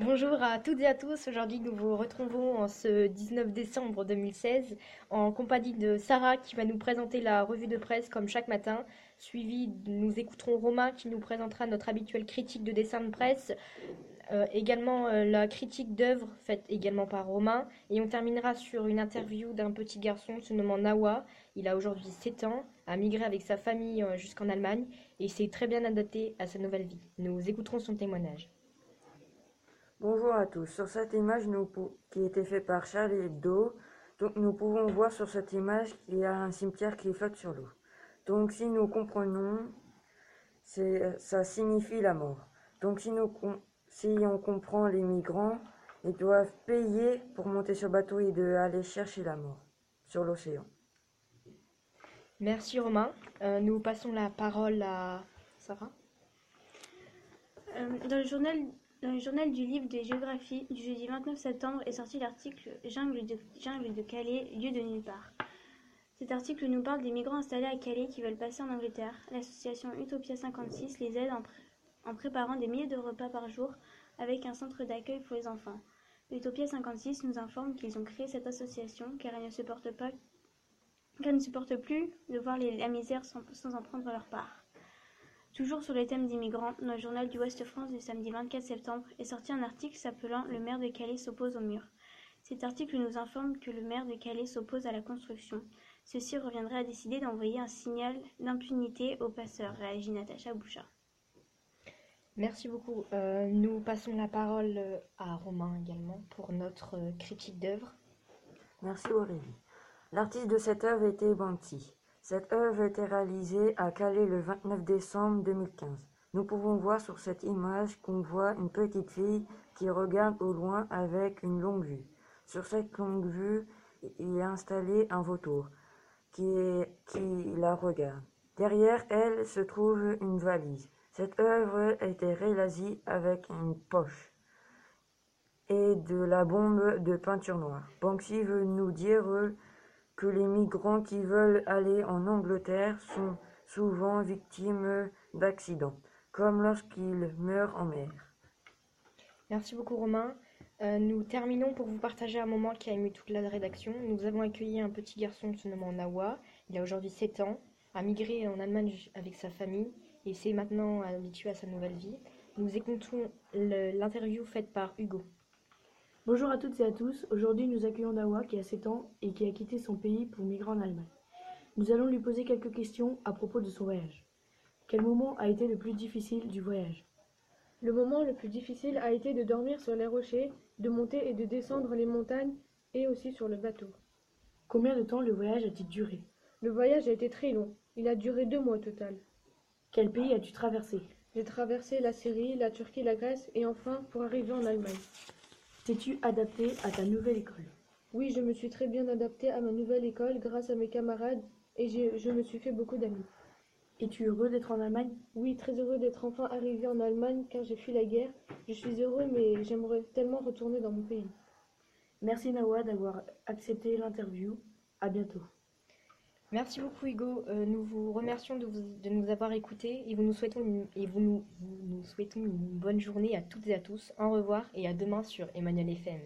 Bonjour à toutes et à tous. Aujourd'hui, nous vous retrouvons en ce 19 décembre 2016 en compagnie de Sarah qui va nous présenter la revue de presse comme chaque matin. Suivi, nous écouterons Romain qui nous présentera notre habituelle critique de dessin de presse. Euh, également euh, la critique d'œuvres faite également par Romain. Et on terminera sur une interview d'un petit garçon se nommant Nawa. Il a aujourd'hui 7 ans, a migré avec sa famille euh, jusqu'en Allemagne et s'est très bien adapté à sa nouvelle vie. Nous écouterons son témoignage. Bonjour à tous. Sur cette image nous, qui a été faite par Charles Hebdo, donc nous pouvons voir sur cette image qu'il y a un cimetière qui flotte sur l'eau. Donc si nous comprenons, ça signifie la mort. Donc si nous si on comprend les migrants, ils doivent payer pour monter sur le bateau et de aller chercher la mort sur l'océan. Merci Romain. Euh, nous passons la parole à Sarah. Euh, dans, le journal, dans le journal du livre de géographie du jeudi 29 septembre est sorti l'article Jungle de, Calais, lieu de nulle part. Cet article nous parle des migrants installés à Calais qui veulent passer en Angleterre. L'association Utopia 56 les aide en, préparant des milliers de repas par jour avec un centre d'accueil pour les enfants. Utopia 56 nous informe qu'ils ont créé cette association car elle ne supporte pas plus de voir la misère sans, en prendre leur part. Toujours sur le thème des migrants, dans le journal du Ouest France du samedi 24 septembre est sorti un article s'appelant Le maire de Calais s'oppose au mur. Cet article nous informe que le maire de Calais s'oppose à la construction. Ceci reviendrait à décider d'envoyer un signal d'impunité aux passeurs, réagit Natacha Bouchard. Merci beaucoup. Euh, nous passons la parole euh, à Romain également pour notre euh, critique d'œuvre. Merci Aurélie. L'artiste de cette œuvre était Banksy. Cette œuvre a été réalisée à Calais le 29 décembre 2015. Nous pouvons voir sur cette image qu'on voit une petite fille qui regarde au loin avec une longue vue. Sur cette longue vue, il est installé un vautour qui, qui la regarde. Derrière elle se trouve une valise. Cette œuvre a été réalisée avec une poche et de la bombe de peinture noire. Banksy veut nous dire que les migrants qui veulent aller en Angleterre sont souvent victimes d'accidents, comme lorsqu'ils meurent en mer. Merci beaucoup Romain. Euh, nous terminons pour vous partager un moment qui a ému toute la rédaction. Nous avons accueilli un petit garçon se nommant Nawa. Il a aujourd'hui 7 ans, a migré en Allemagne avec sa famille et s'est maintenant habitué à sa nouvelle vie. Nous écoutons l'interview faite par Hugo. Bonjour à toutes et à tous. Aujourd'hui, nous accueillons Nawa qui a 7 ans et qui a quitté son pays pour migrer en Allemagne. Nous allons lui poser quelques questions à propos de son voyage. Quel moment a été le plus difficile du voyage? Le moment le plus difficile a été de dormir sur les rochers, de monter et de descendre les montagnes et aussi sur le bateau. Combien de temps le voyage a-t-il duré? Le voyage a été très long. Il a duré deux mois au total. Quel pays as-tu traversé? J'ai traversé la Syrie, la Turquie, la Grèce et enfin pour arriver en Allemagne. T'es-tu adapté à ta nouvelle école? Oui, je me suis très bien adapté à ma nouvelle école grâce à mes camarades et je me suis fait beaucoup d'amis. Es-tu heureux d'être en Allemagne? Oui, très heureux d'être enfin arrivé en Allemagne car j'ai fui la guerre. Je suis heureux mais j'aimerais tellement retourner dans mon pays. Merci Nawa d'avoir accepté l'interview. À bientôt. Merci beaucoup Hugo. Euh, nous vous remercions de, nous avoir écoutés et nous souhaitons une, vous nous souhaitons une bonne journée à toutes et à tous. Au revoir et à demain sur Emmanuel FM.